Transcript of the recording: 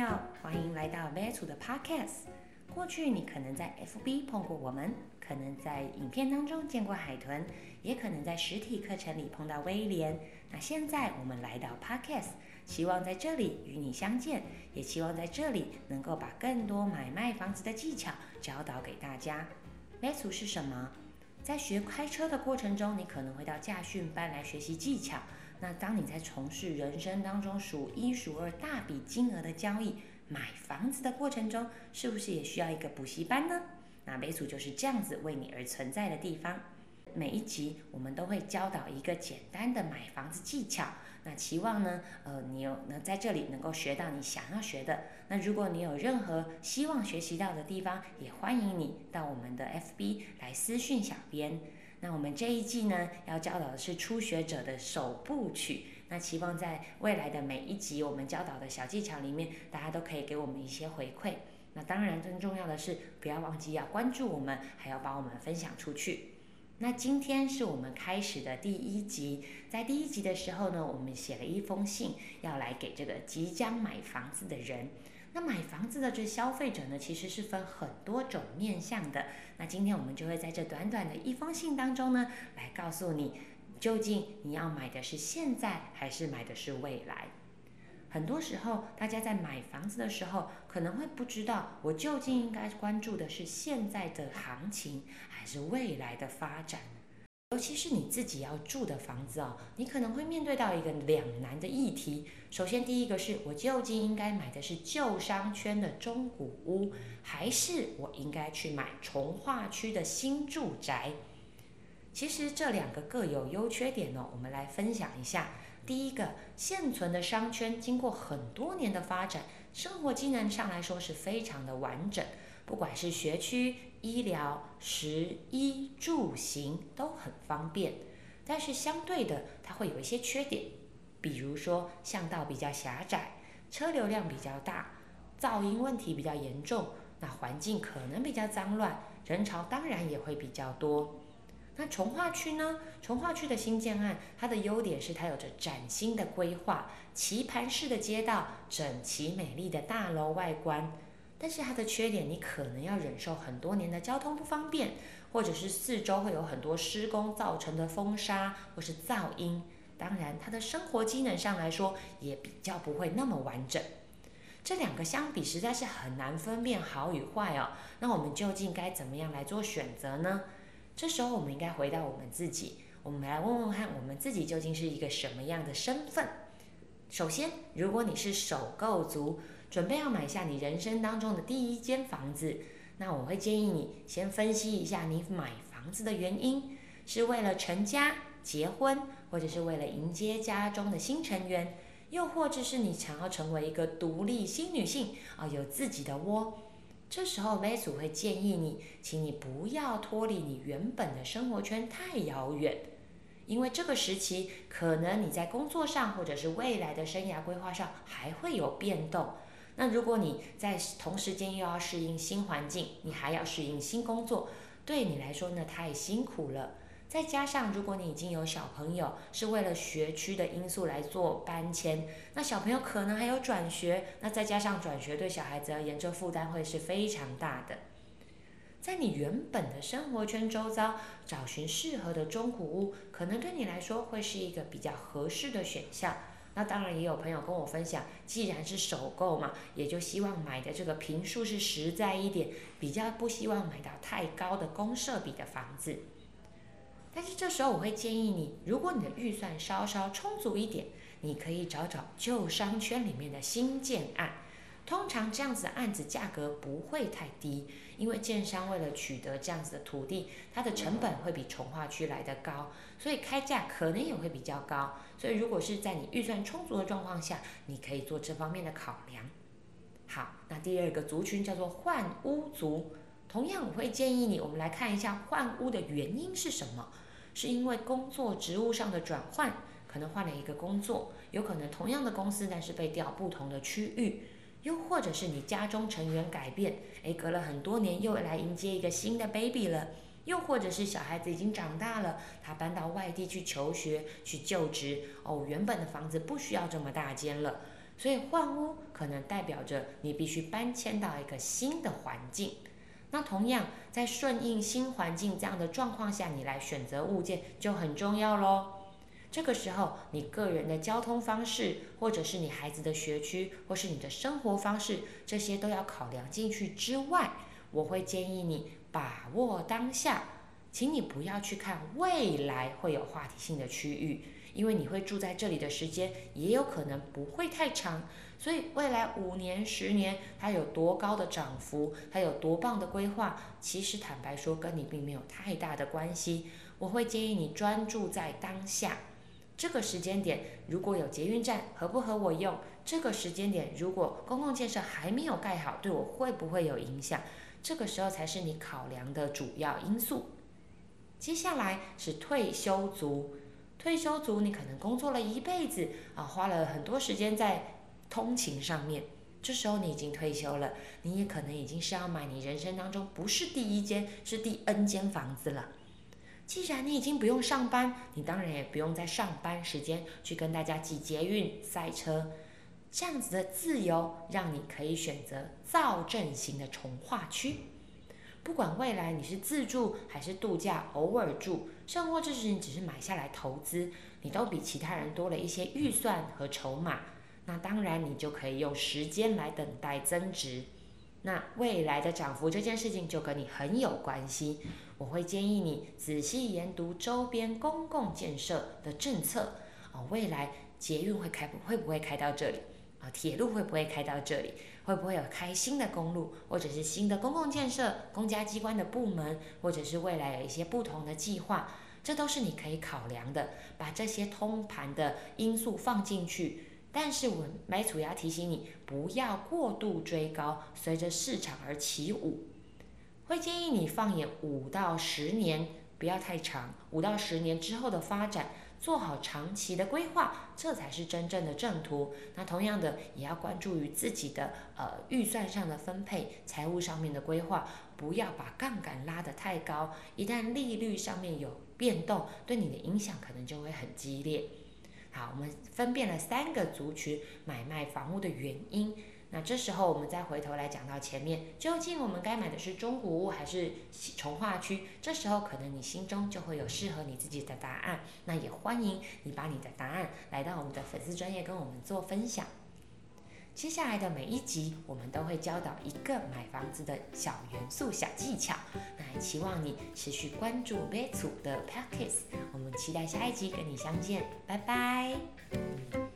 友，欢迎来到 Vetu 的 Podcast。过去你可能在 FB 碰过我们，可能在影片当中见过海豚，也可能在实体课程里碰到威廉。那现在我们来到 Podcast，希望在这里与你相见，也希望在这里能够把更多买卖房子的技巧教导给大家。Vetu 是什么？在学开车的过程中，你可能会到驾训班来学习技巧。那当你在从事人生当中数一数二大笔金额的交易，买房子的过程中，是不是也需要一个补习班呢？那美组就是这样子为你而存在的地方。每一集我们都会教导一个简单的买房子技巧。那期望呢，呃，你有能在这里能够学到你想要学的。那如果你有任何希望学习到的地方，也欢迎你到我们的 FB 来私讯小编。那我们这一季呢，要教导的是初学者的首部曲。那期望在未来的每一集我们教导的小技巧里面，大家都可以给我们一些回馈。那当然，更重要的是，不要忘记要关注我们，还要帮我们分享出去。那今天是我们开始的第一集，在第一集的时候呢，我们写了一封信，要来给这个即将买房子的人。那买房子的这消费者呢，其实是分很多种面向的。那今天我们就会在这短短的一封信当中呢，来告诉你，究竟你要买的是现在，还是买的是未来？很多时候，大家在买房子的时候，可能会不知道，我究竟应该关注的是现在的行情，还是未来的发展？尤其是你自己要住的房子哦，你可能会面对到一个两难的议题。首先，第一个是我究竟应该买的是旧商圈的中古屋，还是我应该去买从化区的新住宅？其实这两个各有优缺点哦，我们来分享一下。第一个，现存的商圈经过很多年的发展，生活机能上来说是非常的完整。不管是学区、医疗、食衣住行都很方便，但是相对的，它会有一些缺点，比如说巷道比较狭窄，车流量比较大，噪音问题比较严重，那环境可能比较脏乱，人潮当然也会比较多。那从化区呢？从化区的新建案，它的优点是它有着崭新的规划，棋盘式的街道，整齐美丽的大楼外观。但是它的缺点，你可能要忍受很多年的交通不方便，或者是四周会有很多施工造成的风沙或是噪音。当然，它的生活机能上来说也比较不会那么完整。这两个相比，实在是很难分辨好与坏哦。那我们究竟该怎么样来做选择呢？这时候，我们应该回到我们自己，我们来问问看，我们自己究竟是一个什么样的身份？首先，如果你是首购族。准备要买下你人生当中的第一间房子，那我会建议你先分析一下你买房子的原因，是为了成家、结婚，或者是为了迎接家中的新成员，又或者是你想要成为一个独立新女性啊，有自己的窝。这时候，梅祖会建议你，请你不要脱离你原本的生活圈太遥远，因为这个时期可能你在工作上或者是未来的生涯规划上还会有变动。那如果你在同时间又要适应新环境，你还要适应新工作，对你来说呢太辛苦了。再加上如果你已经有小朋友，是为了学区的因素来做搬迁，那小朋友可能还有转学，那再加上转学对小孩子而言，这负担会是非常大的。在你原本的生活圈周遭找寻适合的中古屋，可能对你来说会是一个比较合适的选项。那当然也有朋友跟我分享，既然是首购嘛，也就希望买的这个平数是实在一点，比较不希望买到太高的公设比的房子。但是这时候我会建议你，如果你的预算稍稍充足一点，你可以找找旧商圈里面的新建案。通常这样子的案子价格不会太低，因为建商为了取得这样子的土地，它的成本会比从化区来的高，所以开价可能也会比较高。所以如果是在你预算充足的状况下，你可以做这方面的考量。好，那第二个族群叫做换屋族，同样我会建议你，我们来看一下换屋的原因是什么？是因为工作职务上的转换，可能换了一个工作，有可能同样的公司，但是被调不同的区域。又或者是你家中成员改变，诶，隔了很多年又来迎接一个新的 baby 了；又或者是小孩子已经长大了，他搬到外地去求学、去就职，哦，原本的房子不需要这么大间了。所以换屋可能代表着你必须搬迁到一个新的环境。那同样，在顺应新环境这样的状况下，你来选择物件就很重要喽。这个时候，你个人的交通方式，或者是你孩子的学区，或是你的生活方式，这些都要考量进去之外，我会建议你把握当下，请你不要去看未来会有话题性的区域，因为你会住在这里的时间也有可能不会太长，所以未来五年、十年它有多高的涨幅，它有多棒的规划，其实坦白说跟你并没有太大的关系。我会建议你专注在当下。这个时间点如果有捷运站合不合我用？这个时间点如果公共建设还没有盖好，对我会不会有影响？这个时候才是你考量的主要因素。接下来是退休族，退休族你可能工作了一辈子啊，花了很多时间在通勤上面，这时候你已经退休了，你也可能已经是要买你人生当中不是第一间，是第 N 间房子了。既然你已经不用上班，你当然也不用在上班时间去跟大家挤捷运塞车，这样子的自由让你可以选择造镇型的重化区。不管未来你是自住还是度假，偶尔住，甚或这是你只是买下来投资，你都比其他人多了一些预算和筹码。那当然你就可以用时间来等待增值。那未来的涨幅这件事情就跟你很有关系。我会建议你仔细研读周边公共建设的政策啊，未来捷运会开会不会开到这里啊？铁路会不会开到这里？会不会有开新的公路，或者是新的公共建设、公家机关的部门，或者是未来有一些不同的计划？这都是你可以考量的，把这些通盘的因素放进去。但是我买主要提醒你，不要过度追高，随着市场而起舞。会建议你放眼五到十年，不要太长。五到十年之后的发展，做好长期的规划，这才是真正的正途。那同样的，也要关注于自己的呃预算上的分配，财务上面的规划，不要把杠杆拉得太高。一旦利率上面有变动，对你的影响可能就会很激烈。好，我们分辨了三个族群买卖房屋的原因。那这时候，我们再回头来讲到前面，究竟我们该买的是中古屋还是从化区？这时候，可能你心中就会有适合你自己的答案。那也欢迎你把你的答案来到我们的粉丝专业跟我们做分享。接下来的每一集，我们都会教导一个买房子的小元素、小技巧。那也期望你持续关注 b e t 的 p a c k a g e 我们期待下一集跟你相见，拜拜。